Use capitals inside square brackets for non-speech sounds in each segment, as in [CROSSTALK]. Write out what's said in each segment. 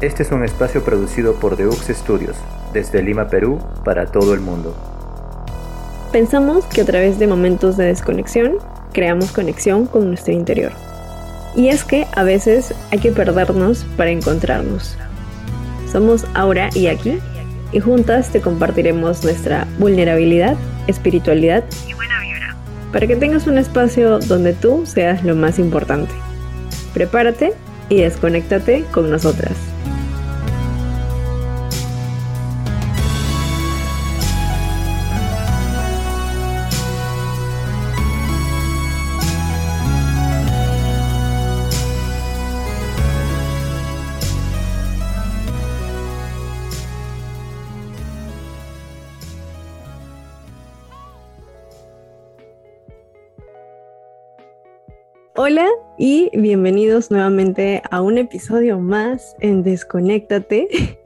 Este es un espacio producido por Deux Studios, desde Lima, Perú, para todo el mundo. Pensamos que a través de momentos de desconexión, creamos conexión con nuestro interior. Y es que a veces hay que perdernos para encontrarnos. Somos Aura y Aquí, y juntas te compartiremos nuestra vulnerabilidad, espiritualidad y buena vibra, para que tengas un espacio donde tú seas lo más importante. Prepárate y desconéctate con nosotras. Bienvenidos nuevamente a un episodio más en Desconéctate. [LAUGHS]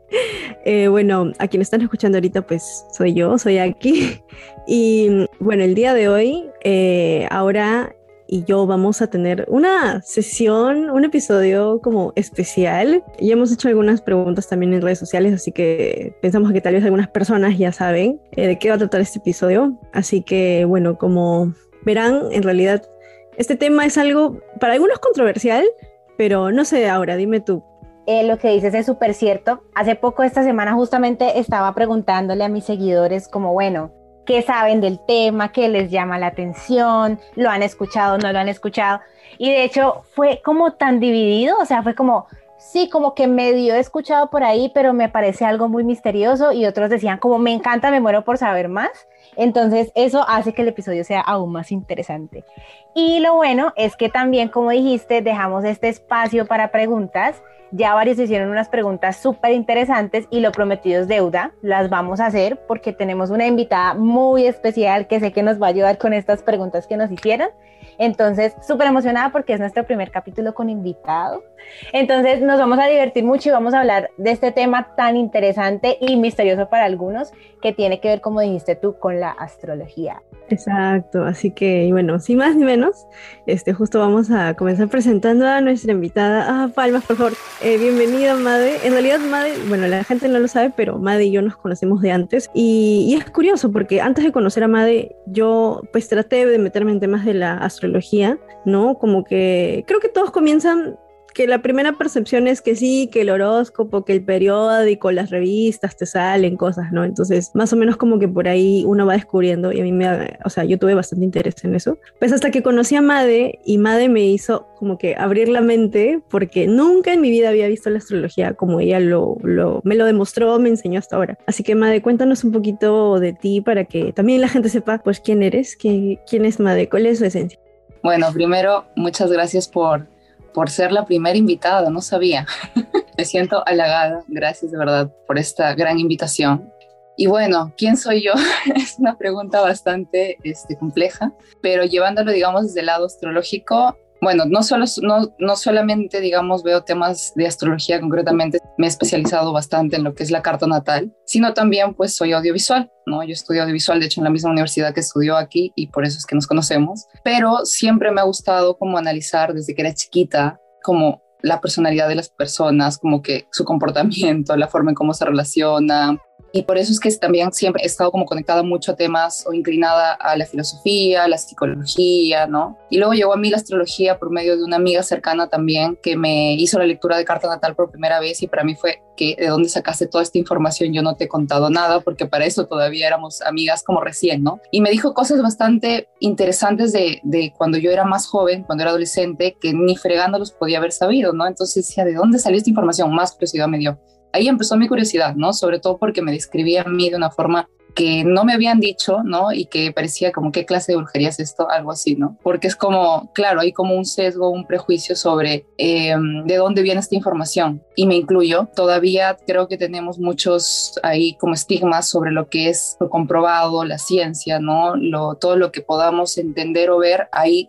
Eh, bueno, a quien están escuchando ahorita, pues soy yo, soy aquí. [LAUGHS] Y bueno, el día de hoy, eh, ahora y yo vamos a tener una sesión, un episodio como especial. Y hemos hecho algunas preguntas también en redes sociales, así que pensamos que tal vez algunas personas ya saben eh, de qué va a tratar este episodio. Así que bueno, como verán, en realidad este tema es algo para algunos controversial, pero no sé ahora, dime tú. Eh, lo que dices es súper cierto. Hace poco, esta semana, justamente estaba preguntándole a mis seguidores como, bueno, ¿qué saben del tema? ¿Qué les llama la atención? ¿Lo han escuchado? ¿No lo han escuchado? Y de hecho fue como tan dividido, o sea, fue como, sí, como que medio he escuchado por ahí, pero me parece algo muy misterioso y otros decían como, me encanta, me muero por saber más. Entonces, eso hace que el episodio sea aún más interesante. Y lo bueno es que también, como dijiste, dejamos este espacio para preguntas. Ya varios hicieron unas preguntas súper interesantes y lo prometido es deuda. Las vamos a hacer porque tenemos una invitada muy especial que sé que nos va a ayudar con estas preguntas que nos hicieron. Entonces, súper emocionada porque es nuestro primer capítulo con invitado. Entonces, nos vamos a divertir mucho y vamos a hablar de este tema tan interesante y misterioso para algunos que tiene que ver, como dijiste tú, con la astrología. Exacto, así que bueno, sin más ni menos, este, justo vamos a comenzar presentando a nuestra invitada. Ah, palmas, por favor. Eh, bienvenida, Made. En realidad, Made, bueno, la gente no lo sabe, pero Made y yo nos conocemos de antes. Y, y es curioso porque antes de conocer a Made, yo pues traté de meterme en temas de la astrología, ¿no? Como que creo que todos comienzan que la primera percepción es que sí, que el horóscopo, que el periódico, las revistas te salen cosas, ¿no? Entonces, más o menos como que por ahí uno va descubriendo y a mí me, o sea, yo tuve bastante interés en eso. Pues hasta que conocí a Made y Made me hizo como que abrir la mente porque nunca en mi vida había visto la astrología como ella lo, lo, me lo demostró, me enseñó hasta ahora. Así que Made, cuéntanos un poquito de ti para que también la gente sepa pues quién eres, quién, quién es Made, cuál es su esencia. Bueno, primero, muchas gracias por por ser la primera invitada, no sabía. [LAUGHS] Me siento halagada, gracias de verdad por esta gran invitación. Y bueno, ¿quién soy yo? [LAUGHS] es una pregunta bastante este, compleja, pero llevándolo, digamos, desde el lado astrológico, bueno, no, solo, no, no solamente, digamos, veo temas de astrología concretamente, me he especializado bastante en lo que es la carta natal, sino también pues soy audiovisual, ¿no? Yo estudio audiovisual, de hecho, en la misma universidad que estudió aquí y por eso es que nos conocemos, pero siempre me ha gustado como analizar desde que era chiquita, como la personalidad de las personas, como que su comportamiento, la forma en cómo se relaciona, y por eso es que también siempre he estado como conectada mucho a temas o inclinada a la filosofía, a la psicología, ¿no? Y luego llegó a mí la astrología por medio de una amiga cercana también que me hizo la lectura de carta natal por primera vez y para mí fue que de dónde sacaste toda esta información yo no te he contado nada porque para eso todavía éramos amigas como recién, ¿no? Y me dijo cosas bastante interesantes de, de cuando yo era más joven, cuando era adolescente, que ni fregándolos podía haber sabido, ¿no? Entonces decía, ¿de dónde salió esta información? Más curiosidad me dio ahí empezó mi curiosidad, ¿no? Sobre todo porque me describía a mí de una forma que no me habían dicho, ¿no? Y que parecía como, ¿qué clase de brujería es esto? Algo así, ¿no? Porque es como, claro, hay como un sesgo, un prejuicio sobre em, de dónde viene esta información. Y me incluyo, todavía creo que tenemos muchos ahí como estigmas sobre lo que es lo comprobado, la ciencia, ¿no? Lo, todo lo que podamos entender o ver, ahí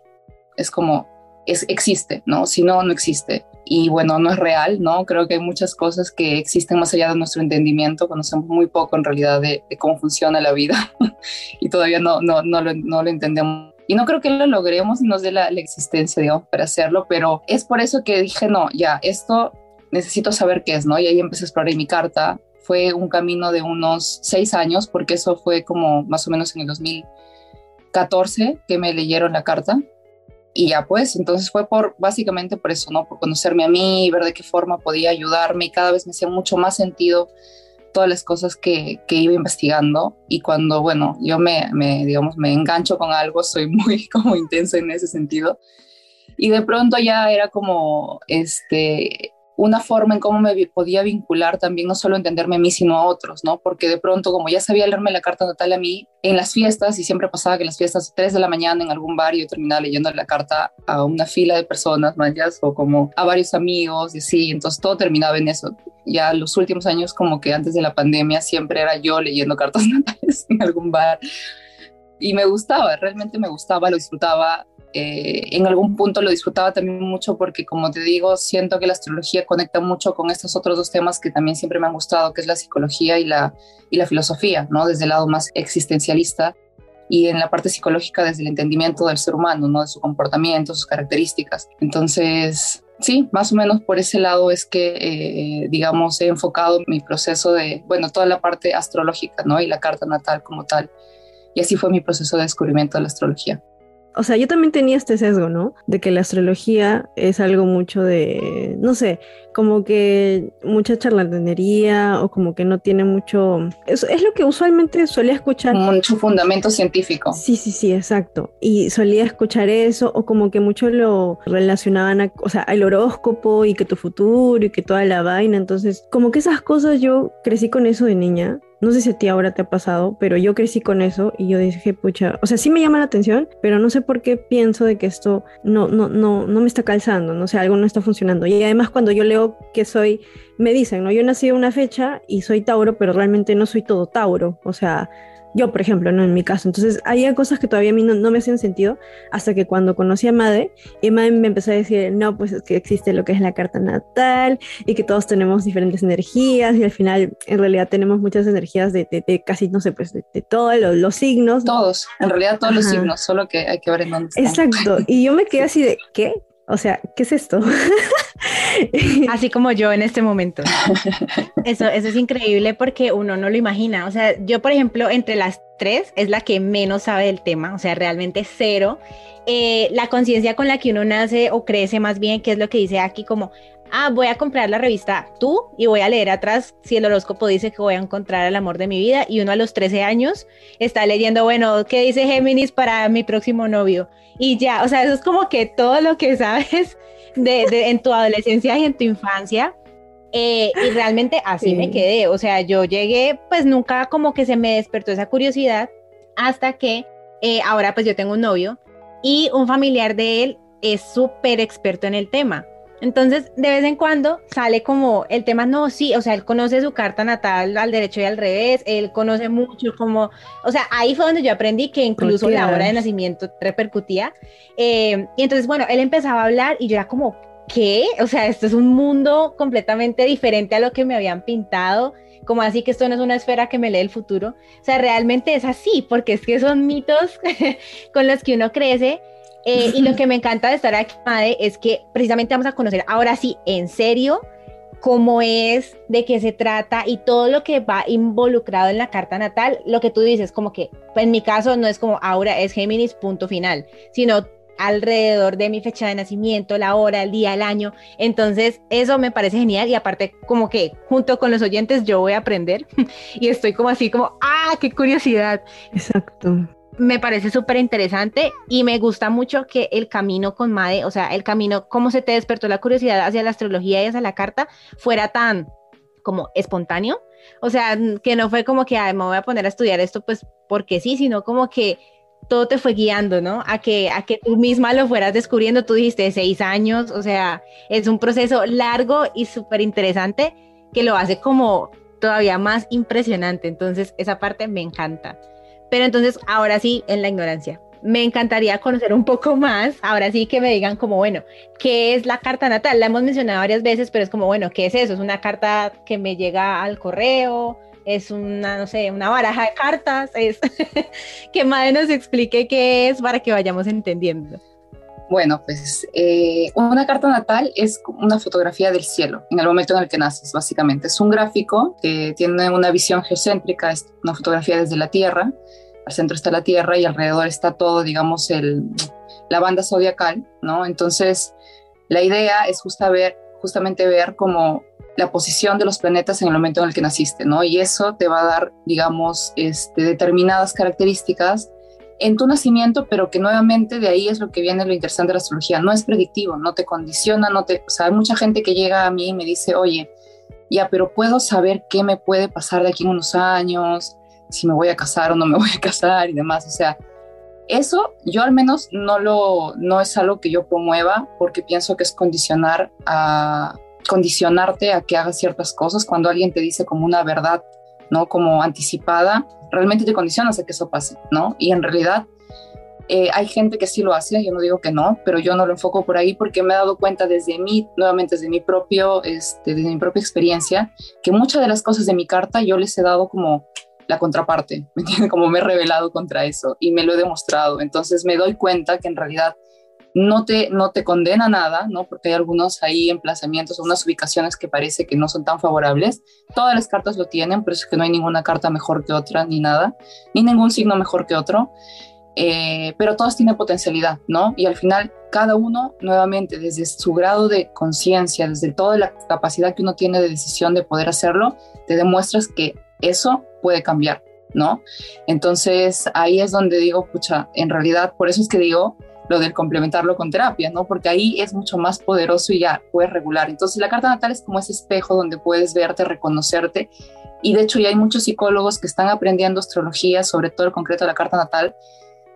es como, es, existe, ¿no? Si no, no existe y bueno, no es real, ¿no? Creo que hay muchas cosas que existen más allá de nuestro entendimiento, conocemos muy poco en realidad de, cómo funciona la vida [LAUGHS] y todavía no, no, no, lo, no, lo, entendemos. Y no creo que lo logremos y nos dé la, la existencia, digamos, para hacerlo, pero es por eso que dije, no, ya, esto necesito saber qué es, ¿no? Y ahí empecé a explorar mi carta. Fue un camino de unos seis años, porque eso fue como más o menos en el 2014 que me leyeron la carta. Y ya pues, entonces fue por, básicamente por eso, ¿no? Por conocerme a mí, ver de qué forma podía ayudarme y cada vez me hacía mucho más sentido todas las cosas que, que iba investigando y cuando, bueno, yo me, me, digamos, me engancho con algo, soy [LAUGHS] muy como intensa en ese sentido. Y de pronto ya era como, este, una forma en cómo me podía vincular también, no solo entenderme a mí, sino a otros, ¿no? Porque de pronto, como ya sabía leerme la carta natal a mí, en las fiestas, y siempre pasaba que en las fiestas, 3 de la mañana en algún bar, yo terminaba leyendo la carta a una fila de personas, mayas, o como a varios amigos, y así, entonces todo terminaba en eso. Ya los últimos años, como que antes de la pandemia, siempre era yo leyendo [LAUGHS] cartas natales en algún bar. Y me gustaba, realmente me gustaba, lo disfrutaba, eh, en algún punto lo disfrutaba también mucho porque, como te digo, siento que la astrología conecta mucho con estos otros dos temas que también siempre me han gustado, que es la psicología y la, filosofía, ¿no? Desde el lado más existencialista y en la parte psicológica desde el entendimiento del ser humano, ¿no? De su comportamiento, sus características. Entonces, sí, más o menos por ese lado es que, eh, digamos, he enfocado mi proceso de, bueno, toda la parte astrológica, ¿no? Y la carta natal como tal. Y así fue mi proceso de descubrimiento de la astrología o sea, yo también tenía este sesgo, ¿no? De que la astrología es algo mucho de, no sé, como que mucha charlatanería o como que no tiene mucho... Es, es lo que usualmente solía escuchar. Mucho fundamento científico. Sí, sí, sí, exacto. Y solía escuchar eso o como que mucho lo relacionaban a, o sea, al horóscopo y que tu futuro y que toda la vaina. Entonces, como que esas cosas yo crecí con eso de niña no sé si a ti ahora te ha pasado, pero yo crecí con eso y yo dije, pucha, o sea, sí me llama la atención, pero no sé por qué pienso de que esto no, no, no, no me está calzando, no sé, algo no está funcionando. Y además cuando yo leo que soy, me dicen, ¿no? Yo nací en una fecha y soy Tauro, pero realmente no soy todo Tauro, o sea, yo, por ejemplo, no en mi caso. Entonces, había cosas que todavía a mí no, me hacían sentido hasta que cuando conocí a Made, y Made me empezó a decir, no, pues es que existe lo que es la carta natal y que todos tenemos diferentes energías y al final, en realidad, tenemos muchas energías de, casi, no sé, pues de, todos los, signos. Todos, en realidad todos los signos, solo que hay que ver en dónde están. Exacto. Y yo me quedé así de, ¿qué? O sea, ¿qué es esto? [LAUGHS] Así como yo en este momento. Eso, eso es increíble porque uno no lo imagina. O sea, yo, por ejemplo, entre las tres es la que menos sabe del tema, o sea, realmente cero. Eh, la conciencia con la que uno nace o crece más bien, que es lo que dice aquí como, ah, voy a comprar la revista Tú y voy a leer atrás si el horóscopo dice que voy a encontrar el amor de mi vida y uno a los 13 años está leyendo, bueno, ¿qué dice Géminis para mi próximo novio? Y ya, o sea, eso es como que todo lo que sabes de, en tu adolescencia y en tu infancia. Eh, y realmente así me quedé, o sea, yo llegué, pues nunca como que se me despertó esa curiosidad hasta que eh, ahora pues yo tengo un novio y un familiar de él es súper experto en el tema. Entonces, de vez en cuando sale como el tema, no, sí, o sea, él conoce su carta natal al derecho y al revés, él conoce mucho como, o sea, ahí fue donde yo aprendí que incluso la hora de nacimiento repercutía. Eh, y entonces, bueno, él empezaba a hablar y yo era como, ¿qué? O sea, esto es un mundo completamente diferente a lo que me habían pintado como así que esto no es una esfera que me lee el futuro. O sea, realmente es así, porque es que son mitos [LAUGHS] con los que uno crece eh, y lo [LAUGHS] que me encanta de estar aquí, Made, es que precisamente vamos a conocer ahora sí, en serio, cómo es, de qué se trata y todo lo que va involucrado en la carta natal. Lo que tú dices, como que en mi caso no es como ahora es Géminis, punto final, sino alrededor de mi fecha de nacimiento, la hora, el día, el año. Entonces, eso me parece genial y aparte como que junto con los oyentes yo voy a aprender [LAUGHS] y estoy como así como, ah, qué curiosidad. Exacto me parece súper interesante y me gusta mucho que el camino con Made, o sea, el camino, cómo se te despertó la curiosidad hacia la astrología y hacia la carta, fuera tan como espontáneo. O sea, que no fue como que me voy a poner a estudiar esto, pues porque sí, sino como que todo te fue guiando, ¿no? A que, a que tú misma lo fueras descubriendo. Tú dijiste seis años, o sea, es un proceso largo y súper interesante que lo hace como todavía más impresionante. Entonces, esa parte me encanta. Pero entonces, ahora sí, en la ignorancia. Me encantaría conocer un poco más. Ahora sí que me digan como, bueno, ¿qué es la carta natal? La hemos mencionado varias veces, pero es como, bueno, ¿qué es eso? ¿Es una carta que me llega al correo? ¿Es una, no sé, una baraja de cartas? Es [LAUGHS] que Madre nos explique qué es para que vayamos entendiendo. Bueno, pues eh, una carta natal es una fotografía del cielo en el momento en el que naces, básicamente. Es un gráfico que tiene una visión geocéntrica, es una fotografía desde la Tierra. Al centro está la Tierra y alrededor está todo, digamos, el, la banda zodiacal, ¿no? Entonces, la idea es justamente ver como la posición de los planetas en el momento en el que naciste, ¿no? Y eso te va a dar, digamos, este, determinadas características en tu nacimiento, pero que nuevamente de ahí es lo que viene lo interesante de la astrología. No es predictivo, no te condiciona, no te... O sea, hay mucha gente que llega a mí y me dice, oye, ya, pero puedo saber qué me puede pasar de aquí en unos años, si me voy a casar o no me [LAUGHS] voy a casar y demás. O sea, eso yo al menos no lo, no es algo que yo promueva porque pienso que es condicionar a, condicionarte a que hagas ciertas cosas cuando alguien te dice como una verdad, ¿no? Como anticipada, realmente te condicionas a que eso pase, ¿no? Y en realidad eh, hay gente que sí lo hace, yo no digo que no, pero yo no lo enfoco por ahí porque me he dado cuenta desde mí, nuevamente desde mi propio, este, desde mi propia experiencia, que muchas de las cosas de mi carta yo les he dado como la contraparte, [LAUGHS] ¿me entiendes? Como me he revelado contra eso y me lo he demostrado. Entonces me doy cuenta que en realidad no te, no te condena nada, ¿no? Porque hay algunos ahí emplazamientos, unas ubicaciones que parece que no son tan favorables. Todas las cartas lo tienen, pero es que no hay ninguna carta mejor que otra, ni nada, ni ningún signo mejor que otro. Eh, pero todos tienen potencialidad, ¿no? Y al final, cada uno, nuevamente, desde su grado de conciencia, desde toda la capacidad que uno tiene de decisión de poder hacerlo, te demuestras que eso puede cambiar, ¿no? Entonces, ahí es donde digo, pucha, en realidad, por eso es que digo, lo del complementarlo con terapia, ¿no? Porque ahí es mucho más poderoso y ya puedes regular. Entonces la carta natal es como ese espejo donde puedes verte, reconocerte. Y de hecho ya hay muchos psicólogos que están aprendiendo astrología, sobre todo el concreto de la carta natal,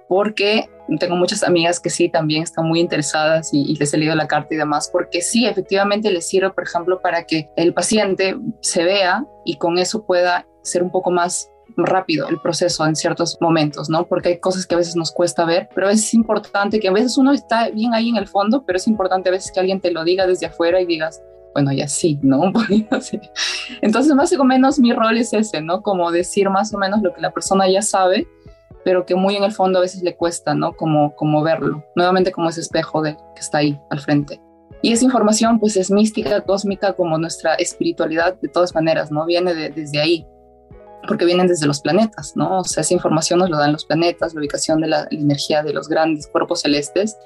porque tengo muchas amigas que sí también están muy interesadas y, y, les he leído la carta y demás, porque sí, efectivamente les sirve, por ejemplo, para que el paciente se vea y con eso pueda ser un poco más rápido el proceso en ciertos momentos, ¿no? Porque hay cosas que a veces nos cuesta ver, pero es importante que a veces uno está bien ahí en el fondo, pero es importante a veces que alguien te lo diga desde afuera y digas, bueno, ya sí, ¿no? [LAUGHS] Entonces, más o menos mi rol es ese, ¿no? Como decir más o menos lo que la persona ya sabe, pero que muy en el fondo a veces le cuesta, ¿no? Como, como verlo, nuevamente como ese espejo de que está ahí al frente. Y esa información pues es mística, cósmica, como nuestra espiritualidad de todas maneras, ¿no? Viene desde ahí, porque vienen desde los planetas, ¿no? O sea, esa información nos lo dan los planetas, la ubicación de la, energía de los grandes cuerpos celestes,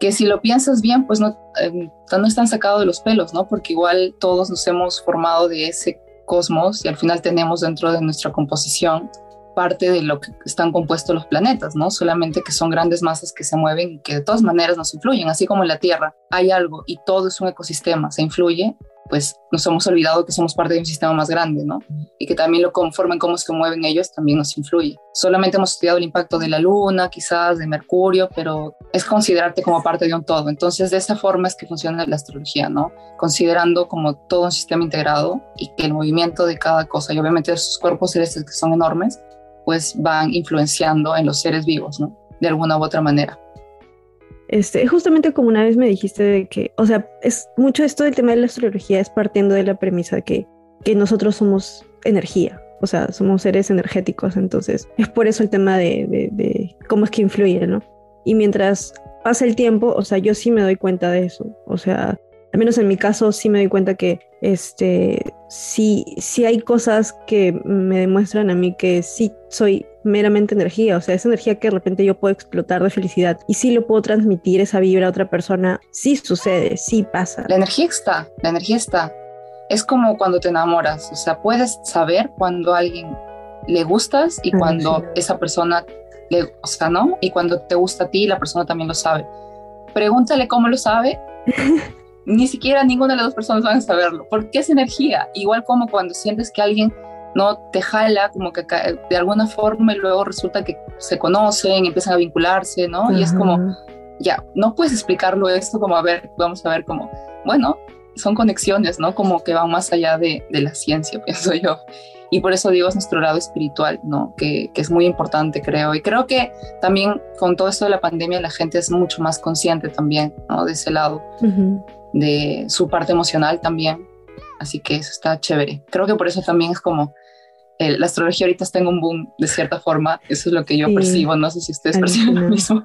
que si lo piensas bien, pues no, eh, no están sacados de los pelos, ¿no? Porque igual todos nos hemos formado de ese cosmos y al final tenemos dentro de nuestra composición parte de lo que están compuestos los planetas, ¿no? Solamente que son grandes masas que se mueven y que de todas maneras nos influyen, así como en la Tierra hay algo y todo es un ecosistema, se influye, pues nos hemos olvidado que somos parte de un sistema más grande, ¿no? Y que también lo conforman cómo se mueven ellos también nos influye. Solamente hemos estudiado el impacto de la Luna, quizás de Mercurio, pero es considerarte como parte de un todo. Entonces, de esa forma es que funciona la astrología, ¿no? Considerando como todo un sistema integrado y que el movimiento de cada cosa, y obviamente esos cuerpos celestes que son enormes, pues van influenciando en los seres vivos, ¿no? De alguna u otra manera. Este, justamente como una vez me dijiste de que, o sea, es mucho esto del tema de la astrología es partiendo de la premisa que, que nosotros somos energía, o sea, somos seres energéticos, entonces es por eso el tema de, de, cómo es que influye, ¿no? Y mientras pasa el tiempo, o sea, yo sí me doy cuenta de eso, o sea, al menos en mi caso sí me doy cuenta que este, sí, sí hay cosas que me demuestran a mí que sí soy meramente energía, o sea, esa energía que de repente yo puedo explotar de felicidad y sí lo puedo transmitir esa vibra a otra persona, sí sucede, sí pasa. La energía está, la energía está. Es como cuando te enamoras, o sea, puedes saber cuando a alguien le gustas y cuando esa persona le, sea, ¿no? Y cuando te gusta a ti, la persona también lo sabe. Pregúntale cómo lo sabe. [LAUGHS] Ni siquiera ninguna de las dos personas van a saberlo, porque es energía, igual como cuando sientes que alguien no te jala, como que de alguna forma y luego resulta que se conocen, empiezan a vincularse, ¿no? Y es como, ya, no puedes explicarlo esto como, a ver, vamos a ver cómo, bueno, son conexiones, ¿no? Como que van más allá de, de la ciencia, [LAUGHS] pienso yo. Y por eso digo, es nuestro lado espiritual, ¿no? Que, que, es muy importante, creo. Y creo que también con todo esto de la pandemia la gente es mucho más consciente también, ¿no? De ese lado, de su parte emocional también. Así que eso está chévere. Creo que por eso también es como la astrología ahorita está en un boom de cierta forma, eso es lo que yo percibo, no sé si ustedes perciben lo mismo.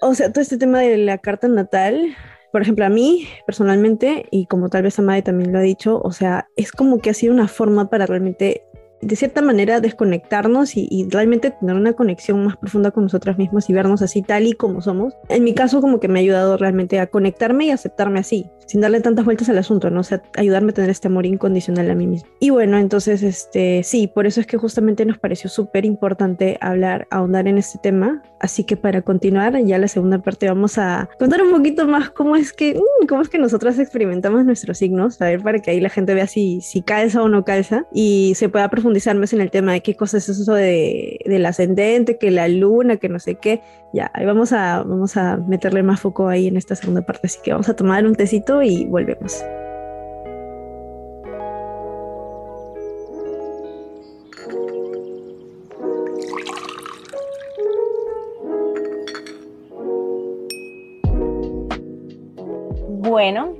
o sea, todo este tema de la carta natal, por ejemplo, a mí personalmente, y como tal vez Amade también lo ha dicho, o sea, es como que ha sido una forma para realmente de cierta manera desconectarnos y, realmente tener una conexión más profunda con nosotras mismas y vernos así tal y como somos. En mi caso como que me ha ayudado realmente a conectarme y aceptarme así, sin darle tantas vueltas al asunto, ¿no? O sea, ayudarme a tener este amor incondicional a mí misma. Y bueno, entonces, este, sí, por eso es que justamente nos pareció súper importante hablar, ahondar en este tema. Así que para continuar, ya la segunda parte vamos a contar un poquito más cómo es que, mm, cómo es que nosotras experimentamos nuestros signos, a ver, para que ahí la gente vea si, si calza o no calza y se pueda profundizar profundizar en el tema de qué cosa es eso de, del ascendente, que la luna, que no sé qué. Ya, ahí vamos a, vamos a meterle más foco ahí en esta segunda parte. Así que vamos a tomar un tecito y volvemos. Bueno,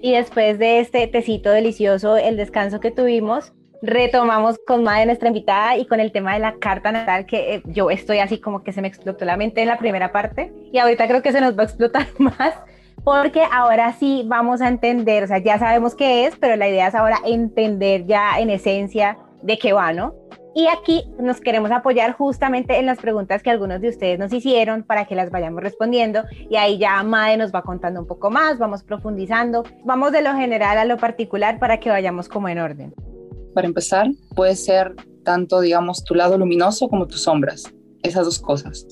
y después de este tecito delicioso, el descanso que tuvimos, retomamos con Madre, nuestra invitada, y con el tema de la carta natal, que eh, yo estoy así como que se me explotó la mente en la primera parte, y ahorita creo que se nos va a explotar [LAUGHS] más, porque ahora sí vamos a entender, o sea, ya sabemos qué es, pero la idea es ahora entender ya en esencia de qué va, ¿no? Y aquí nos queremos apoyar justamente en las preguntas que algunos de ustedes nos hicieron para que las vayamos respondiendo. Y ahí ya Made nos va contando un poco más, vamos profundizando, vamos de lo general a lo particular para que vayamos como en orden para empezar, puede ser tanto, digamos, tu lado luminoso como tus sombras, esas dos cosas.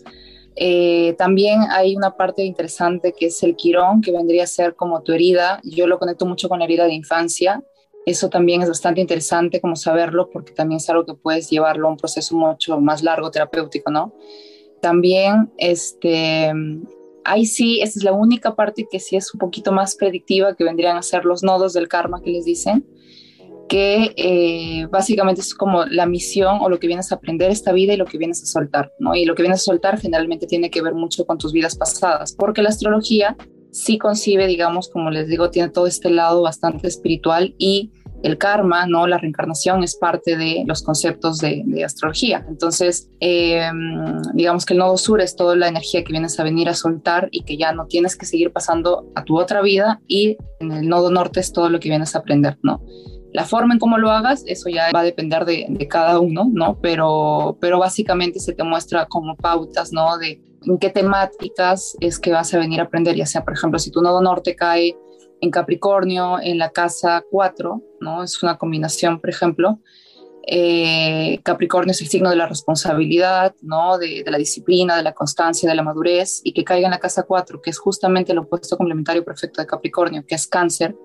Eh, también hay una parte interesante que es el quirón, que vendría a ser como tu herida. Yo lo conecto mucho con la herida de infancia. Eso también es bastante interesante como saberlo porque también es algo que puedes llevarlo a un proceso mucho más largo terapéutico, ¿no? También, este, ahí sí, esa es la única parte que sí es un poquito más predictiva, que vendrían a ser los nodos del karma que les dicen que eh, básicamente es como la misión o lo que vienes a aprender esta vida y lo que vienes a soltar, ¿no? Y lo que vienes a soltar generalmente tiene que ver mucho con tus vidas pasadas, porque la astrología sí concibe, digamos, como les digo, tiene todo este lado bastante espiritual y el karma, ¿no? La reencarnación es parte de los conceptos de, astrología. Entonces, em, digamos que el nodo sur es toda la energía que vienes a venir a soltar y que ya no tienes que seguir pasando a tu otra vida y en el nodo norte es todo lo que vienes a aprender, ¿no? La forma en cómo lo hagas, eso ya va a depender de, cada uno, ¿no? Pero, pero básicamente se te muestra como pautas, ¿no? De en qué temáticas es que vas a venir a aprender, ya sea, por ejemplo, si tu nodo norte cae en Capricornio, en la casa 4, ¿no? Es una combinación, por ejemplo. Eh, Capricornio es el signo de la responsabilidad, ¿no? De, de, la disciplina, de la constancia, de la madurez, y que caiga en la casa 4, que es justamente el opuesto complementario perfecto de Capricornio, que es cáncer,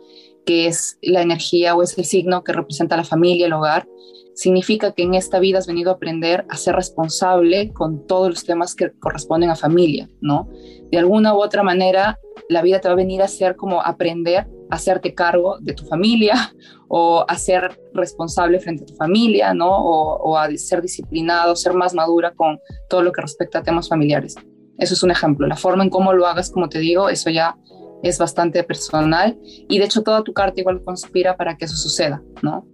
que es la energía o es el signo que representa la familia, el hogar, significa que en esta vida has venido a aprender a ser responsable con todos los temas que corresponden a familia, ¿no? De alguna u otra manera, la vida te va a venir a hacer como aprender a hacerte cargo de tu familia [LAUGHS] o a ser responsable frente a tu familia, ¿no? O, o a ser disciplinado, ser más madura con todo lo que respecta a temas familiares. Eso es un ejemplo. La forma en cómo lo hagas, como te digo, eso ya es bastante personal y de hecho toda tu carta igual conspira para que eso suceda, ¿no?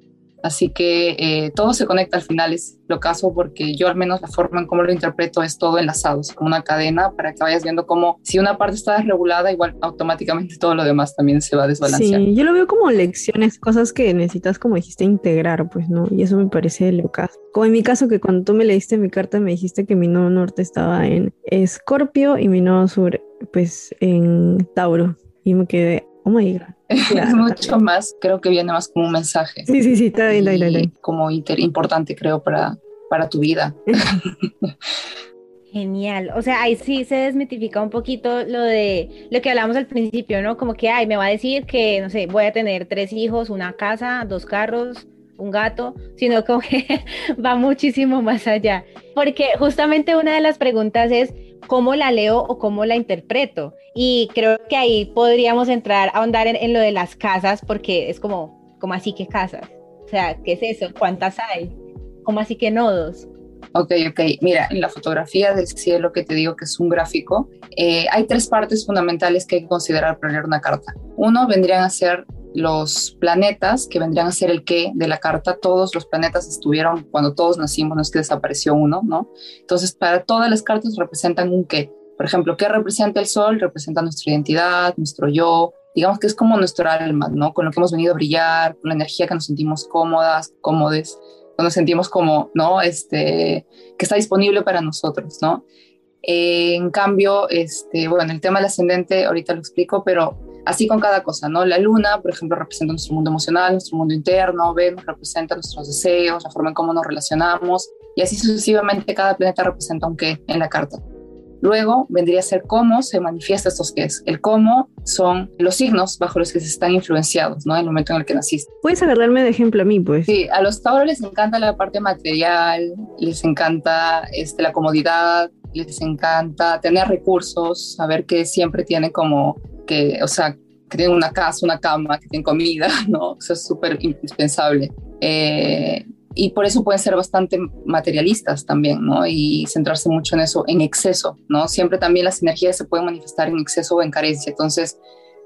Así que eh, todo se conecta al final, es lo caso, porque yo al menos la forma en cómo lo interpreto es todo enlazado, es como una cadena para que vayas viendo cómo si una parte está desregulada, igual automáticamente todo lo demás también se va a. Sí, yo lo veo como lecciones, cosas que necesitas, como dijiste, integrar, pues, ¿no? Y eso me parece lo caso. Como en mi caso, que cuando tú me leíste mi carta me dijiste que mi nodo norte estaba en Escorpio y mi nodo sur, pues, en Tauro. Y me quedé, oh my God. [LAUGHS] Es mucho más, creo que viene más como un mensaje. Sí, sí, sí, está bien, está bien. Como importante, creo, para, para tu vida. [LAUGHS] Genial. O sea, ahí sí se desmitifica un poquito lo de lo que hablamos al principio, ¿no? Como que, ay, me va a decir que, no sé, voy a tener tres hijos, una casa, dos carros, un gato, sino como que [LAUGHS] va muchísimo más allá. Porque justamente una de las preguntas es, ¿cómo la leo o cómo la interpreto? Y creo que ahí podríamos entrar a ahondar en, lo de las casas, porque es como, ¿cómo así que casas? O sea, ¿qué es eso? ¿Cuántas hay? ¿Cómo así que nodos? Ok, ok. Mira, en la fotografía del cielo que te digo que es un gráfico, eh, hay tres partes fundamentales que hay que considerar para leer una carta. Uno vendrían a ser los planetas, que vendrían a ser el qué de la carta. Todos los planetas estuvieron cuando todos nacimos, no es que desapareció uno, ¿no? Entonces, para todas las cartas representan un qué. Por ejemplo, ¿qué representa el sol? Representa nuestra identidad, nuestro yo, digamos que es como nuestro alma, ¿no? Con lo que hemos venido a brillar, con la energía que nos sentimos cómodas, cómodes, cuando sentimos como, ¿no? Este, que está disponible para nosotros, ¿no? Eh, en cambio, este, bueno, el tema del ascendente, ahorita lo explico, pero así con cada cosa, ¿no? La luna, por ejemplo, representa nuestro mundo emocional, nuestro mundo interno, Venus representa nuestros deseos, la forma en cómo nos relacionamos, y así sucesivamente cada planeta representa un qué en la carta. Luego vendría a ser cómo se manifiesta estos qué. El cómo son los signos bajo los que se están influenciados, ¿no? En el momento en el que naciste. Puedes agarrarme de ejemplo a mí, pues. Sí, a los tauros les encanta la parte material, les encanta este, la comodidad, les encanta tener recursos, saber que siempre tienen como que, o sea, que tienen una casa, una cama, que tienen comida, [LAUGHS] ¿no? Eso es súper indispensable. Eh, y por eso pueden ser bastante materialistas también, ¿no? Y centrarse mucho en eso, en exceso, ¿no? Siempre también las energías se pueden manifestar en exceso o en carencia. Entonces,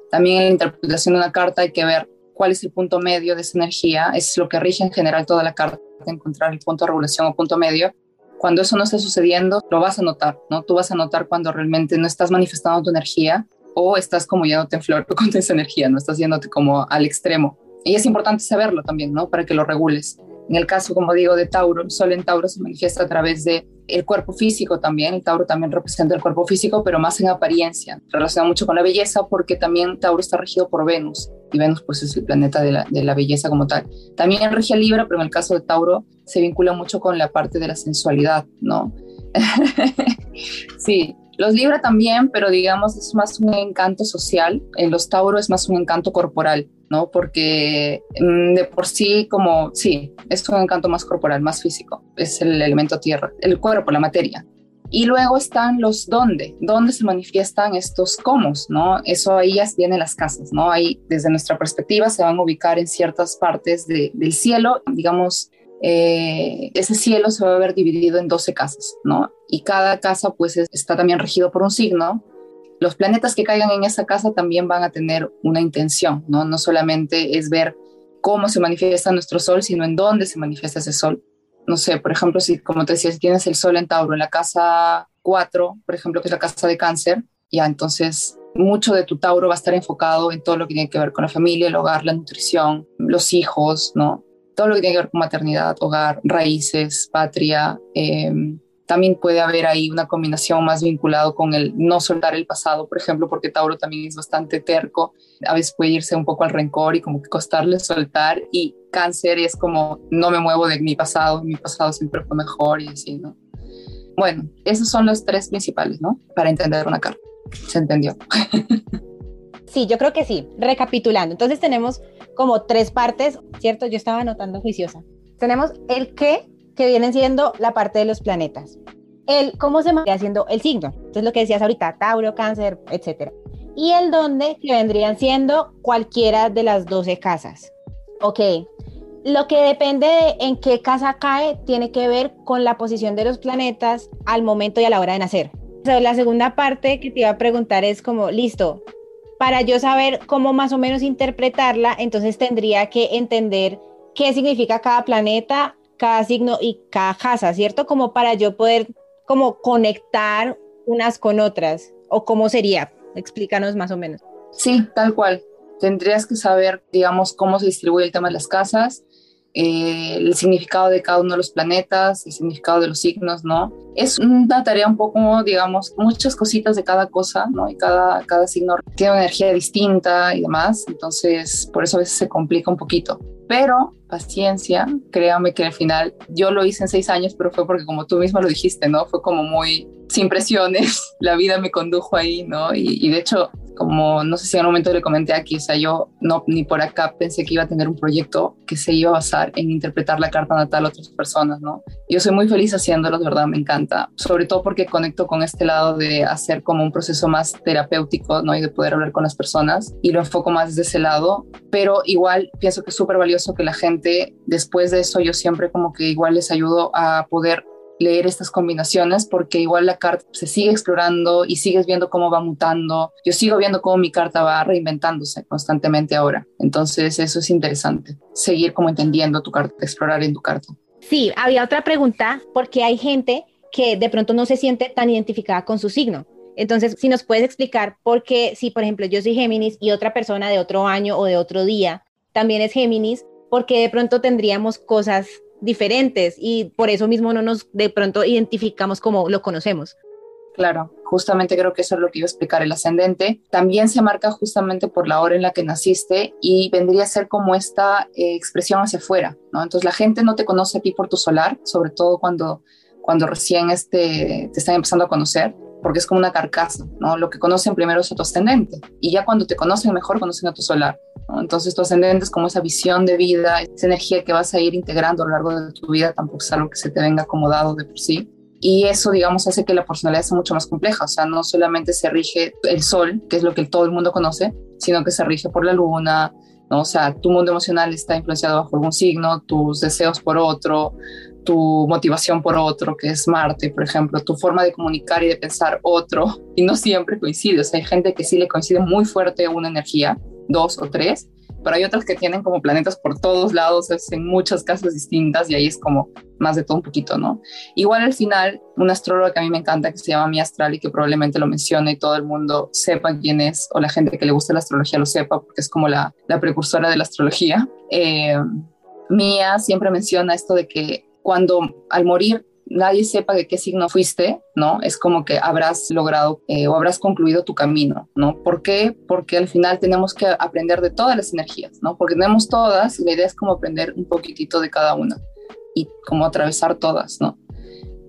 también en la interpretación de una carta hay que ver cuál es el punto medio de esa energía. Es lo que rige en general toda la carta, encontrar el punto de regulación o punto medio. Cuando eso no esté sucediendo, lo vas a notar, ¿no? Tú vas a notar cuando realmente no estás manifestando tu energía o estás como yéndote en flor con esa energía, no estás yéndote como al extremo. Y es importante saberlo también, ¿no? Para que lo regules. En el caso, como digo, de Tauro, el Sol en Tauro se manifiesta a través de el cuerpo físico también. El Tauro también representa el cuerpo físico, pero más en apariencia. Relaciona mucho con la belleza porque también Tauro está regido por Venus y Venus pues es el planeta de la, de la belleza como tal. También regia Libra, pero en el caso de Tauro se vincula mucho con la parte de la sensualidad, ¿no? [LAUGHS] sí, los Libra también, pero digamos es más un encanto social. En los Tauro es más un encanto corporal. ¿no? Porque mm, de por sí, como, sí, es un encanto más corporal, más físico, es el elemento tierra, el cuerpo, la materia. Y luego están los dónde, dónde se manifiestan estos cómo, ¿no? Eso ahí ya vienen las casas, ¿no? Ahí, desde nuestra perspectiva, se van a ubicar en ciertas partes del cielo, digamos, eh, ese cielo se va a ver dividido en 12 casas, ¿no? Y cada casa, pues, está también regido por un signo, los planetas que caigan en esa casa también van a tener una intención, ¿no? No solamente es ver cómo se manifiesta nuestro sol, sino en dónde se manifiesta ese sol. No sé, por ejemplo, si, como te decía, tienes el sol en Tauro, en la casa 4, por ejemplo, que es la casa de cáncer, ya entonces mucho de tu Tauro va a estar enfocado en todo lo que tiene que ver con la familia, el hogar, la nutrición, los hijos, ¿no? Todo lo que tiene que ver con maternidad, hogar, raíces, patria, eh, también puede haber ahí una combinación más vinculado con el no soltar el pasado, por ejemplo, porque Tauro también es bastante terco, a veces puede irse un poco al rencor y como que costarle soltar y cáncer es como no me muevo de mi pasado, mi pasado siempre fue mejor y así, ¿no? Bueno, esos son los tres principales, ¿no? Para entender una carta. ¿Se entendió? [LAUGHS] Sí, yo creo que sí. Recapitulando, entonces tenemos como tres partes, ¿cierto? Yo estaba anotando juiciosa. Tenemos el qué, que vienen siendo la parte de los planetas. El cómo se va haciendo el signo. Entonces lo que decías ahorita, Tauro, Cáncer, etcétera. Y el dónde, que vendrían siendo cualquiera de las 12 casas. Ok. Lo que depende de en qué casa cae tiene que ver con la posición de los planetas al momento y a la hora de nacer. la segunda parte que te iba a preguntar es como, listo, para yo saber cómo más o menos interpretarla, entonces tendría que entender qué significa cada planeta cada signo y cada casa, ¿cierto? Como para yo poder como conectar unas con otras, o cómo sería, explícanos más o menos. Sí, tal cual. Tendrías que saber, digamos, cómo se distribuye el tema de las casas, eh, el significado de cada uno de los planetas, el significado de los signos, ¿no? Es una tarea un poco, digamos, muchas cositas de cada cosa, ¿no? Y cada, cada signo tiene una energía distinta y demás, entonces por eso a veces se complica un poquito. Pero paciencia, créame que al final yo lo hice en seis años, pero fue porque como tú misma lo dijiste, ¿no? Fue como muy sin presiones, [LAUGHS] la vida me condujo ahí, ¿no? Y, y de hecho como no sé si en un momento le comenté aquí, o sea, yo no ni por acá pensé que iba a tener un proyecto que se iba a basar en interpretar la carta natal a otras personas, ¿no? Yo soy muy feliz haciéndolo, de verdad, me encanta, sobre todo porque conecto con este lado de hacer como un proceso más terapéutico, ¿no? Y de poder hablar con las personas y lo enfoco más desde ese lado, pero igual pienso que es súper valioso que la gente, después de eso, yo siempre como que igual les ayudo a poder leer estas combinaciones porque igual la carta se sigue explorando y sigues viendo cómo va mutando. Yo sigo viendo cómo mi carta va reinventándose constantemente ahora. Entonces eso es interesante, seguir como entendiendo tu carta, explorar en tu carta. Sí, había otra pregunta porque hay gente que de pronto no se siente tan identificada con su signo. Entonces, si nos puedes explicar por qué, si por ejemplo yo soy Géminis y otra persona de otro año o de otro día también es Géminis, ¿por qué de pronto tendríamos cosas diferentes y por eso mismo no nos de pronto identificamos como lo conocemos? Claro, justamente creo que eso es lo que iba a explicar. El ascendente también se marca justamente por la hora en la que naciste y vendría a ser como esta eh, expresión hacia afuera, ¿no? Entonces la gente no te conoce a ti por tu solar, sobre todo cuando, cuando recién este, te están empezando a conocer, porque es como una carcasa, ¿no? Lo que conocen primero es a tu ascendente y ya cuando te conocen mejor conocen a tu solar. ¿no? Entonces tu ascendente es como esa visión de vida, esa energía que vas a ir integrando a lo largo de tu vida, tampoco es algo que se te venga acomodado de por sí y eso, digamos, hace que la personalidad sea mucho más compleja. O sea, no solamente se rige el sol, que es lo que todo el mundo conoce, sino que se rige por la luna, ¿no? O sea, tu mundo emocional está influenciado bajo algún signo, tus deseos por otro, tu motivación por otro, que es Marte, por ejemplo, tu forma de comunicar y de pensar otro, y no siempre coincide. O sea, hay gente que sí le coincide muy fuerte una energía, dos o tres, pero hay otras que tienen como planetas por todos lados, es en muchas casas distintas y ahí es como más de todo un poquito, ¿no? Igual al final, una astróloga que a mí me encanta, que se llama Mia Astral y que probablemente lo mencione y todo el mundo sepa quién es, o la gente que le gusta la astrología lo sepa, porque es como la, la precursora de la astrología. Eh, Mia siempre menciona esto de que cuando al morir nadie sepa de qué signo fuiste, ¿no? Es como que habrás logrado eh, o habrás concluido tu camino, ¿no? ¿Por qué? Porque al final tenemos que aprender de todas las energías, ¿no? Porque tenemos todas y la idea es como aprender un poquitito de cada una y como atravesar todas, ¿no?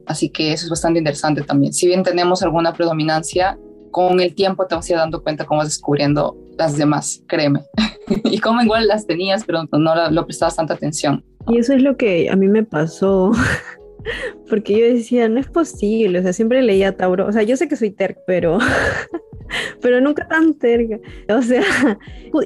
Así que eso es bastante interesante también. Si bien tenemos alguna predominancia, con el tiempo te vas a dando cuenta cómo vas descubriendo las demás, créeme. [LAUGHS] y cómo igual las tenías, pero no lo, lo prestabas tanta atención. Y eso es lo que a mí me pasó [LAUGHS] porque yo decía, no es posible, o sea, siempre leía Tauro, o sea, yo sé que soy terc, pero, [LAUGHS] pero nunca tan terca, o sea,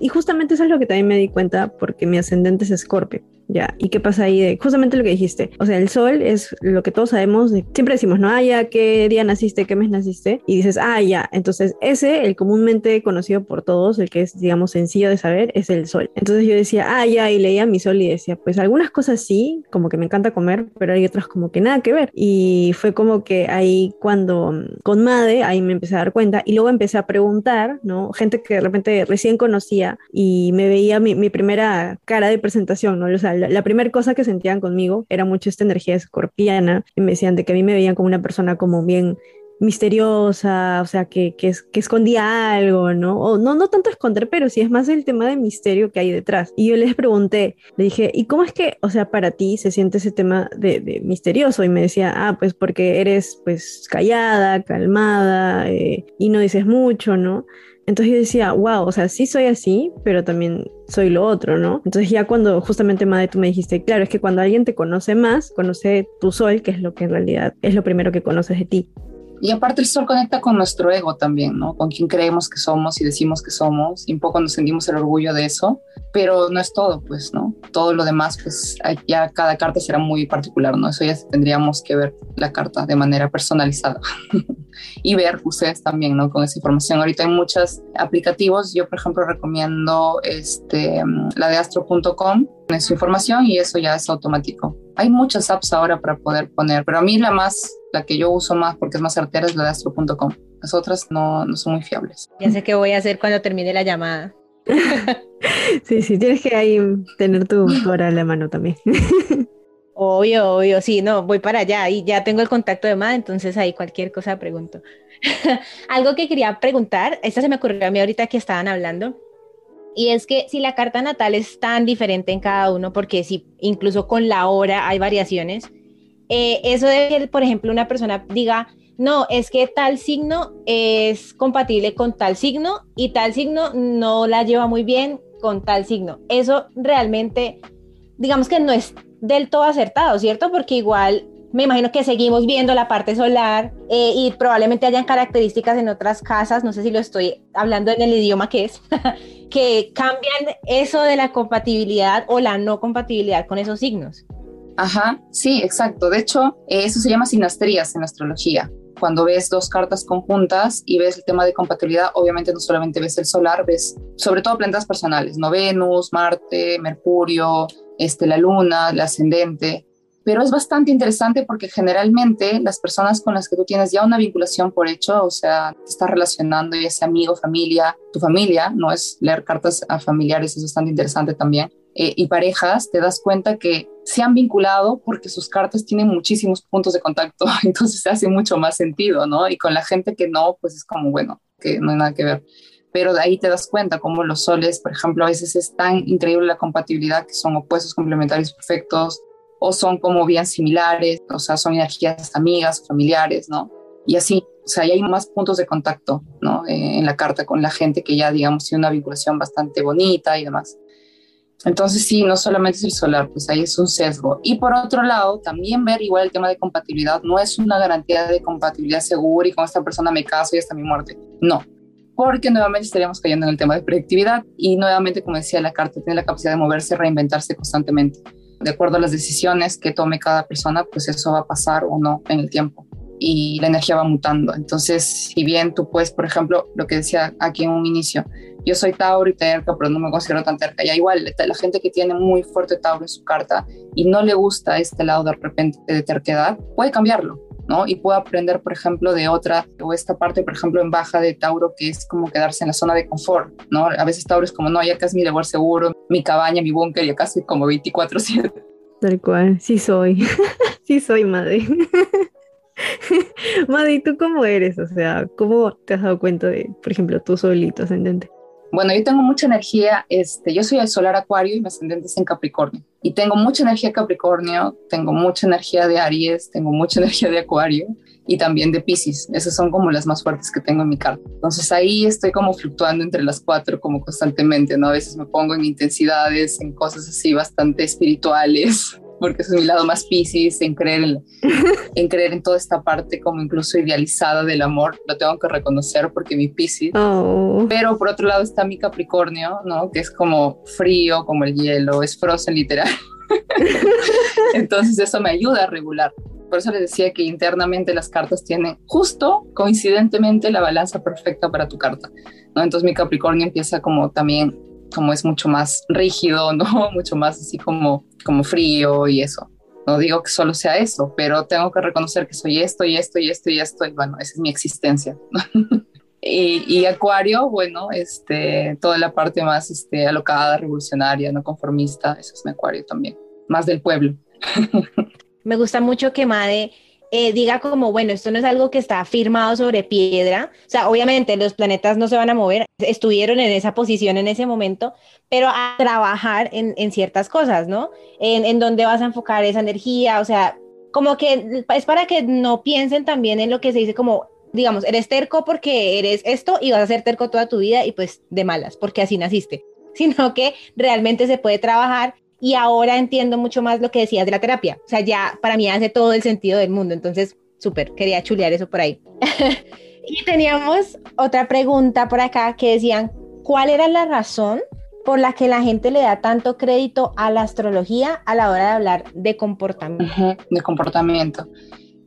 y justamente eso es lo que también me di cuenta porque mi ascendente es Escorpio. Ya, ¿y qué pasa ahí? De, justamente lo que dijiste. O sea, el sol es lo que todos sabemos. De, siempre decimos, no, ah, ya, ¿qué día naciste? ¿Qué mes naciste? Y dices, ah, ya. Entonces, ese, el comúnmente conocido por todos, el que es, digamos, sencillo de saber, es el sol. Entonces yo decía, ah, ya, y leía mi sol y decía, pues algunas cosas sí, como que me encanta comer, pero hay otras como que nada que ver. Y fue como que ahí cuando, con Made, ahí me empecé a dar cuenta. Y luego empecé a preguntar, ¿no? Gente que de repente recién conocía y me veía mi, mi primera cara de presentación, ¿no? O sea, la, primera cosa que sentían conmigo era mucho esta energía escorpiana y me decían de que a mí me veían como una persona como bien misteriosa, o sea, que, que, que, escondía algo, ¿no? O no, no tanto esconder, pero sí es más el tema de misterio que hay detrás. Y yo les pregunté, le dije, ¿y cómo es que, o sea, para ti se siente ese tema de, misterioso? Y me decía, ah, pues porque eres, pues, callada, calmada, eh, y no dices mucho, ¿no? Entonces yo decía, wow, o sea, sí soy así, pero también soy lo otro, ¿no? Entonces ya cuando justamente, Madre, tú me dijiste, claro, es que cuando alguien te conoce más, conoce tu sol, que es lo que en realidad es lo primero que conoces de ti. Y aparte el sol conecta con nuestro ego también, ¿no? Con quien creemos que somos y decimos que somos, y un poco nos sentimos el orgullo de eso, pero no es todo, pues, ¿no? Todo lo demás, pues ya cada carta será muy particular, ¿no? Eso ya tendríamos que ver la carta de manera personalizada [LAUGHS] y ver ustedes también, ¿no? Con esa información. Ahorita hay muchos aplicativos, yo por ejemplo recomiendo este, la de astro.com, en su información y eso ya es automático. Hay muchas apps ahora para poder poner, pero a mí la más la que yo uso más porque es más certera es la de astro.com. Las otras no, no son muy fiables. Ya sé qué voy a hacer cuando termine la llamada. [LAUGHS] sí, sí, tienes que ahí tener tu [LAUGHS] hora en la mano también. [LAUGHS] Obvio, obvio, sí, no, voy para allá y ya tengo el contacto de MAD, entonces ahí cualquier cosa pregunto. [LAUGHS] Algo que quería preguntar, esta se me ocurrió a mí ahorita que estaban hablando, y es que si la carta natal es tan diferente en cada uno, porque si incluso con la hora hay variaciones, eh, eso de que, por ejemplo, una persona diga, no, es que tal signo es compatible con tal signo y tal signo no la lleva muy bien con tal signo. Eso realmente, digamos que no es del todo acertado, ¿cierto? Porque igual me imagino que seguimos viendo la parte solar eh, y probablemente hayan características en otras casas, no sé si lo estoy hablando en el idioma que es, [LAUGHS] que cambian eso de la compatibilidad o la no compatibilidad con esos signos. Ajá, sí, exacto. De hecho, eso se llama sinastrías en astrología. Cuando ves dos cartas conjuntas y ves el tema de compatibilidad, obviamente no solamente ves el solar, ves sobre todo planetas personales, ¿no? Venus, Marte, Mercurio, este, la Luna, el ascendente. pero es bastante interesante porque generalmente las personas con las que tú tienes ya una vinculación por hecho, o sea, te estás relacionando, ya sea amigo, familia, tu familia, no es leer cartas a familiares, es bastante interesante también, eh, y parejas, te das cuenta que se han vinculado porque sus cartas tienen muchísimos puntos de contacto, [LAUGHS] entonces hace mucho más sentido, ¿no? Y con la gente que no, pues es como, bueno, que no hay nada que ver. Pero de ahí te das cuenta cómo los soles, por ejemplo, a veces es tan increíble la compatibilidad que son opuestos complementarios perfectos, o son como bien similares, o sea, son energías amigas, familiares, ¿no? Y así, o sea, hay más puntos de contacto, ¿no? Eh, en la carta con la gente que ya, digamos, tiene una vinculación bastante bonita y demás. Entonces, sí, no solamente es el solar, pues ahí es un sesgo. Y por otro lado, también ver igual el tema de compatibilidad no es una garantía de compatibilidad segura y con esta persona me caso y hasta mi muerte. No, porque nuevamente estaríamos cayendo en el tema de predictividad y nuevamente, como decía la carta, tiene la capacidad de moverse, reinventarse constantemente de acuerdo a las decisiones que tome cada persona, pues eso va a pasar o no en el tiempo y la energía va mutando. Entonces, si bien tú puedes, por ejemplo, lo que decía aquí en un inicio, yo soy Tauro y terca, pero no me considero tan terca. Ya igual, la gente que tiene muy fuerte Tauro en su carta y no le gusta este lado de repente de terquedad, puede cambiarlo. ¿No? Y puedo aprender, por ejemplo, de otra, o esta parte, por ejemplo, en baja de Tauro, que es como quedarse en la zona de confort, ¿no? A veces Tauro es como, no, ya acá es mi lugar seguro, mi cabaña, mi búnker, y acá soy como 24-7. Tal cual, sí soy, [LAUGHS] sí soy madre. [LAUGHS] madre, ¿y tú cómo eres? O sea, ¿cómo te has dado cuenta de, por ejemplo, tú solito ascendente? Bueno, yo tengo mucha energía, este, yo soy el solar acuario y mi ascendente es en Capricornio. Y tengo mucha energía Capricornio, tengo mucha energía de Aries, tengo mucha [LAUGHS] energía de Acuario y también de Pisces. Esas son como las más fuertes que tengo en mi carta. Entonces ahí estoy como fluctuando entre las cuatro como constantemente, ¿no? A veces me pongo en intensidades, en cosas así bastante espirituales, porque es mi lado más piscis, en creer en, [LAUGHS] en, creer en toda esta parte como incluso idealizada del amor, lo tengo que reconocer porque mi piscis. Oh. Pero por otro lado está mi Capricornio, ¿no? Que es como frío, como el hielo, es frozen literal. [LAUGHS] Entonces eso me ayuda a regular. Por eso les decía que internamente las cartas tienen justo, coincidentemente, la balanza perfecta para tu carta. ¿no? Entonces mi Capricornio empieza como también como es mucho más rígido, [LAUGHS] ¿no? Mucho más así como, como frío y eso. No digo que solo sea eso, pero tengo que reconocer que soy esto y esto y esto y esto y bueno, esa es mi existencia. [LAUGHS] y, y, Acuario, bueno, este, toda la parte más este, alocada, revolucionaria, no conformista, eso es mi Acuario también, más del pueblo. [LAUGHS] Me gusta mucho que Made eh, diga como, bueno, esto no es algo que está firmado sobre piedra, o sea, obviamente los planetas no se van a mover, estuvieron en esa posición en ese momento, pero a trabajar en, en ciertas cosas, ¿no? En, en dónde vas a enfocar esa energía, o sea, como que es para que no piensen también en lo que se dice como, digamos, eres terco porque eres esto y vas a ser terco toda tu vida y pues de malas, porque así naciste, [LAUGHS] sino que realmente se puede trabajar y ahora entiendo mucho más lo que decías de la terapia. O sea, ya para mí hace todo el sentido del mundo. Entonces, súper, quería chulear eso por ahí. [LAUGHS] y teníamos otra pregunta por acá que decían, ¿cuál era la razón por la que la gente le da tanto crédito a la astrología a la hora de hablar de comportamiento? de comportamiento.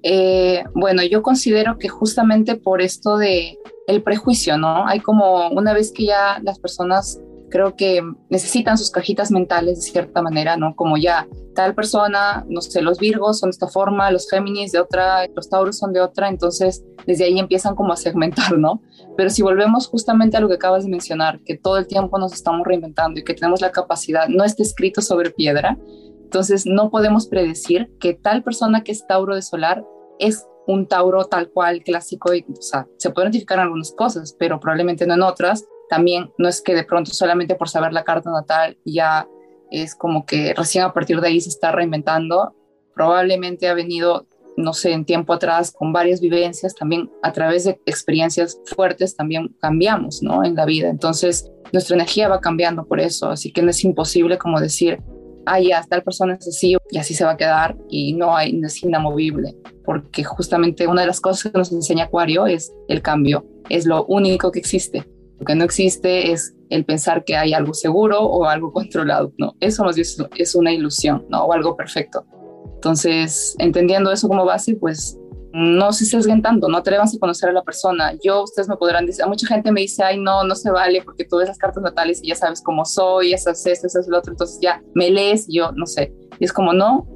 Eh, bueno, yo considero que justamente por esto de el prejuicio, ¿no? Hay como una vez que ya las personas creo que necesitan sus cajitas mentales de cierta manera, ¿no? Como ya tal persona, no sé, los Virgos son de esta forma, los Géminis de otra, los Tauros son de otra, entonces desde ahí empiezan como a segmentar, ¿no? Pero si volvemos justamente a lo que acabas de mencionar, que todo el tiempo nos estamos reinventando y que tenemos la capacidad, no está escrito sobre piedra, entonces no podemos predecir que tal persona que es Tauro de Solar es un Tauro tal cual clásico, y, o sea, se pueden identificar en algunas cosas, pero probablemente no en otras, también no es que de pronto solamente por saber la carta natal ya es como que recién a partir de ahí se está reinventando. Probablemente ha venido, no sé, en tiempo atrás con varias vivencias, también a través de experiencias fuertes también cambiamos, ¿no? En la vida. Entonces, nuestra energía va cambiando por eso, así que no es imposible como decir, ah, ya, tal persona es así y así se va a quedar y no, hay, no es inamovible, porque justamente una de las cosas que nos enseña Acuario es el cambio, es lo único que existe. Lo que no existe es el pensar que hay algo seguro o algo controlado, ¿no? Eso más bien es una ilusión, ¿no? O algo perfecto. Entonces, entendiendo eso como base, pues no se sesguen tanto, no atrevan a conocer a la persona. Yo, ustedes me podrán decir, mucha gente me dice, ay, no, no se vale porque tú ves las cartas natales y ya sabes cómo soy, esas, es esto, es lo otro, entonces ya me lees, yo no sé. Y es como, no,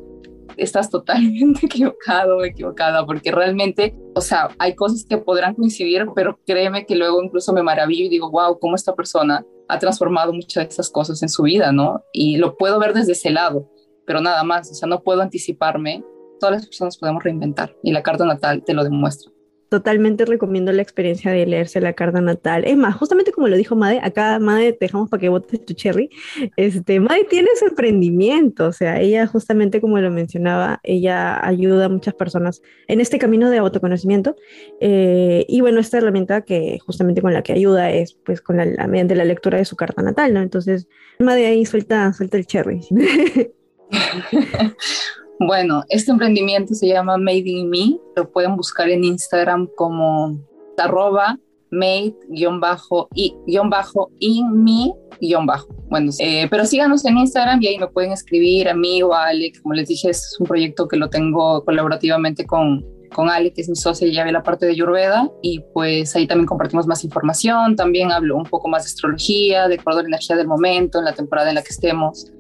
estás totalmente [LAUGHS] equivocado equivocada, porque realmente, o sea, hay cosas que podrán coincidir, pero créeme que luego incluso me maravillo y digo, wow, cómo esta persona ha transformado muchas de esas cosas en su vida, ¿no? Y lo puedo ver desde ese lado, pero nada más, o sea, no puedo anticiparme. Todas las personas podemos reinventar y la carta natal te lo demuestra totalmente recomiendo la experiencia de leerse la carta natal. Es más, justamente como lo dijo Made, acá Made te dejamos para que votes tu cherry. Este, Made tiene su emprendimiento, o sea, ella justamente como lo mencionaba, ella ayuda a muchas personas en este camino de autoconocimiento. Eh, y bueno, esta herramienta que justamente con la que ayuda es pues con la, mediante la lectura de su carta natal, ¿no? Entonces, Made ahí suelta, suelta el cherry. [LAUGHS] Bueno, este emprendimiento se llama Made in Me. Lo pueden buscar en Instagram como arroba made-in me Bueno, eh, pero síganos en Instagram y ahí me pueden escribir a mí o a Ale. Como les dije, es un proyecto que lo tengo colaborativamente con, con Ale, que es mi socia y ya ve la parte de Yurveda. Y pues ahí también compartimos más información. También hablo un poco más de astrología, de acuerdo a la energía del momento, en la temporada en la que estemos.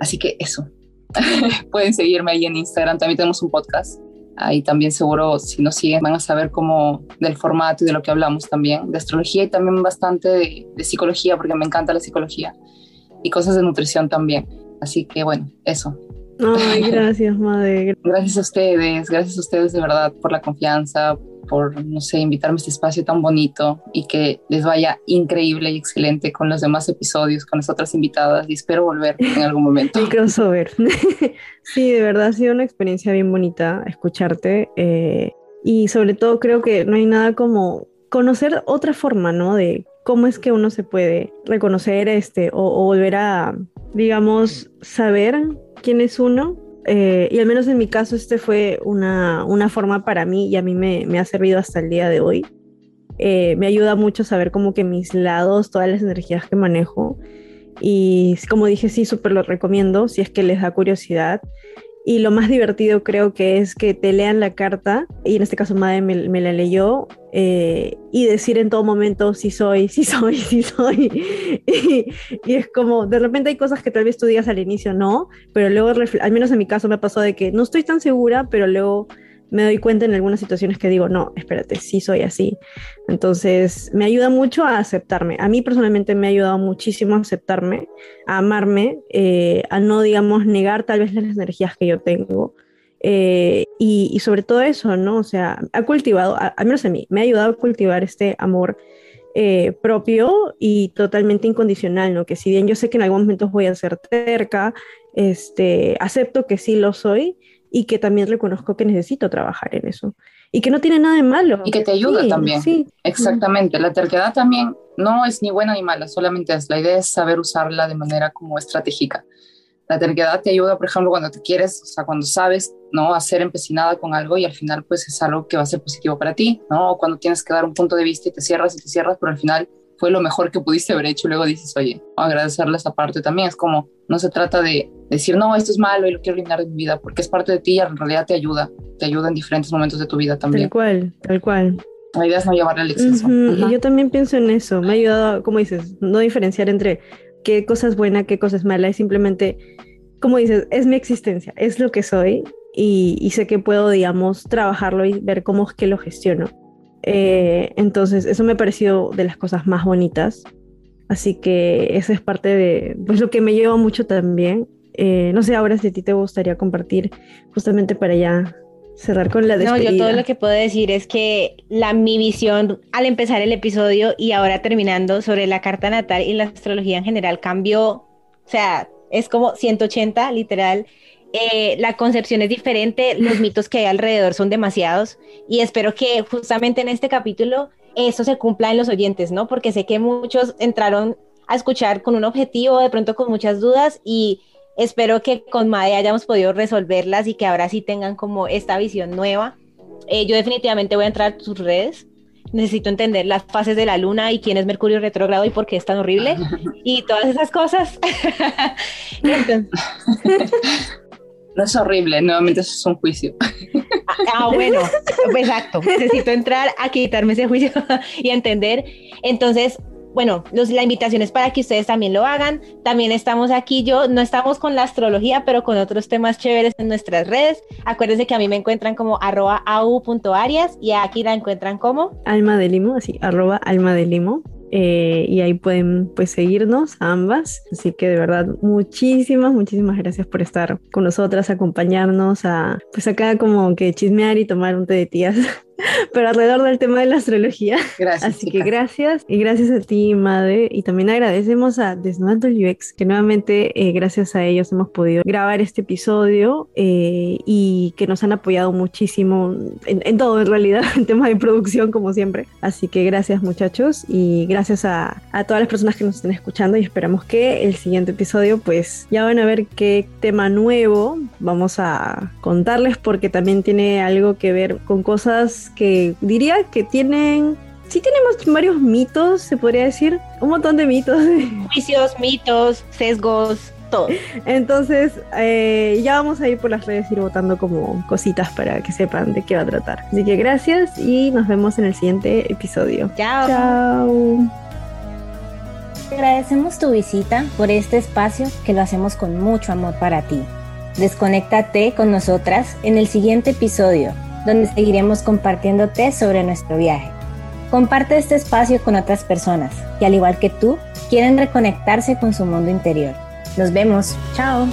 Así que eso, [LAUGHS] Pueden seguirme ahí en Instagram, también tenemos un podcast. Ahí también seguro si nos siguen van a saber cómo del formato y de lo que hablamos también, de astrología y también bastante de, de psicología, porque me encanta la psicología y cosas de nutrición también. Así que bueno, eso. Ay, [LAUGHS] gracias, madre. Gracias a ustedes, gracias a ustedes de verdad por la confianza, por, no sé, invitarme a este espacio tan bonito y que les vaya increíble y excelente con los demás episodios, con las otras invitadas y espero volver en algún momento. [LAUGHS] El crossover. [LAUGHS] sí, de verdad ha sido una experiencia bien bonita escucharte eh, y sobre todo creo que no hay nada como conocer otra forma, ¿no? De cómo es que uno se puede reconocer este o, o volver a, digamos, saber quién es uno eh, y al menos en mi caso este fue una, una forma para mí y a mí me, me ha servido hasta el día de hoy. Eh, me ayuda mucho saber como que mis lados, todas las energías que manejo. Y como dije, sí, súper lo recomiendo si es que les da curiosidad. Y lo más divertido creo que es que te lean la carta, y en este caso Madre me, la leyó, eh, y decir en todo momento sí soy, sí soy, [LAUGHS] sí soy. y, y, es como, de repente hay cosas que tal vez tú digas al inicio no, pero luego, al menos en mi caso me pasó de que no estoy tan segura, pero luego me doy cuenta en algunas situaciones que digo, no, espérate, sí soy así. Entonces, me ayuda mucho a aceptarme. A mí personalmente me ha ayudado muchísimo a aceptarme, a amarme, eh, a no, digamos, negar tal vez las energías que yo tengo. Eh, y, sobre todo eso, ¿no? O sea, ha cultivado, al menos a mí, me ha ayudado a cultivar este amor eh, propio y totalmente incondicional, ¿no? Que si bien yo sé que en algún momento voy a ser terca, este, acepto que sí lo soy y que también reconozco que necesito trabajar en eso y que no tiene nada de malo. Y que te ayuda también. Sí. Exactamente, la terquedad también no es ni buena ni mala, solamente es la idea es saber usarla de manera como estratégica. La terquedad te ayuda, por ejemplo, cuando te quieres, o sea, cuando sabes, ¿no? Hacer empecinada con algo y al final pues es algo que va a ser positivo para ti, ¿no? O cuando tienes que dar un punto de vista y te cierras y te cierras, pero al final fue lo mejor que pudiste haber hecho y luego dices, oye, agradecerle esa parte también. Es como, no se trata de decir, no, esto es malo y lo quiero eliminar de mi vida, porque es parte de ti y en realidad te ayuda, te ayuda en diferentes momentos de tu vida también. Tal cual, tal cual. La idea es no llevarle al exceso. Y yo también pienso en eso, me ha ayudado, como dices, no diferenciar entre qué cosa es buena, qué cosa es mala, es simplemente, como dices, es mi existencia, es lo que soy y, y sé que puedo, digamos, trabajarlo y ver cómo es que lo gestiono. Eh, entonces, eso me ha parecido de las cosas más bonitas. Así que eso es parte de pues, lo que me lleva mucho también. Eh, no sé, ahora si a ti te gustaría compartir justamente para ya cerrar con la despedida. No, yo todo lo que puedo decir es que la, mi visión al empezar el episodio y ahora terminando sobre la carta natal y la astrología en general cambió, o sea, es como 180 literal eh, la concepción es diferente, los mitos que hay alrededor son demasiados y espero que justamente en este capítulo eso se cumpla en los oyentes, ¿no? Porque sé que muchos entraron a escuchar con un objetivo, de pronto con muchas dudas y espero que con Made hayamos podido resolverlas y que ahora sí tengan como esta visión nueva. Eh, yo definitivamente voy a entrar a tus redes. Necesito entender las fases de la luna y quién es Mercurio retrógrado y por qué es tan horrible [LAUGHS] y todas esas cosas. [LAUGHS] Entonces, [LAUGHS] No es horrible, nuevamente eso es un juicio. Ah, bueno, exacto. Necesito entrar a quitarme ese juicio [LAUGHS] y entender. Entonces, bueno, los, la invitación es para que ustedes también lo hagan. También estamos aquí, yo no estamos con la astrología, pero con otros temas chéveres en nuestras redes. Acuérdense que a mí me encuentran como arroba au.arias y aquí la encuentran como alma de limo, así, arroba alma de limo. Eh, y ahí pueden pues seguirnos ambas. Así que de verdad muchísimas, muchísimas gracias por estar con nosotras, acompañarnos a pues acá como que chismear y tomar un té de tías [LAUGHS] [LAUGHS] pero alrededor del tema de la astrología. Gracias. Así que gracias y gracias a ti, Madre. Y también agradecemos a Desnudando el UX, que nuevamente eh, gracias a ellos hemos podido grabar este episodio eh, y que nos han apoyado muchísimo en, todo, en realidad, [LAUGHS] en tema de producción, como siempre. Así que gracias, muchachos, y gracias a, a todas las personas que nos estén escuchando. Y esperamos que el siguiente episodio, pues ya van a ver qué tema nuevo vamos a contarles, porque también tiene algo que ver con cosas que diría que tienen sí tenemos varios mitos, se podría decir, un montón de mitos. [LAUGHS] Juicios, mitos, sesgos, todo. Entonces, eh, ya vamos a ir por las redes, ir votando como cositas para que sepan de qué va a tratar. Así que gracias y nos vemos en el siguiente episodio. Chao. Chao. Agradecemos tu visita por este espacio que lo hacemos con mucho amor para ti. Desconéctate con nosotras en el siguiente episodio donde seguiremos compartiéndote sobre nuestro viaje. Comparte este espacio con otras personas que al igual que tú quieren reconectarse con su mundo interior. Nos vemos. Chao.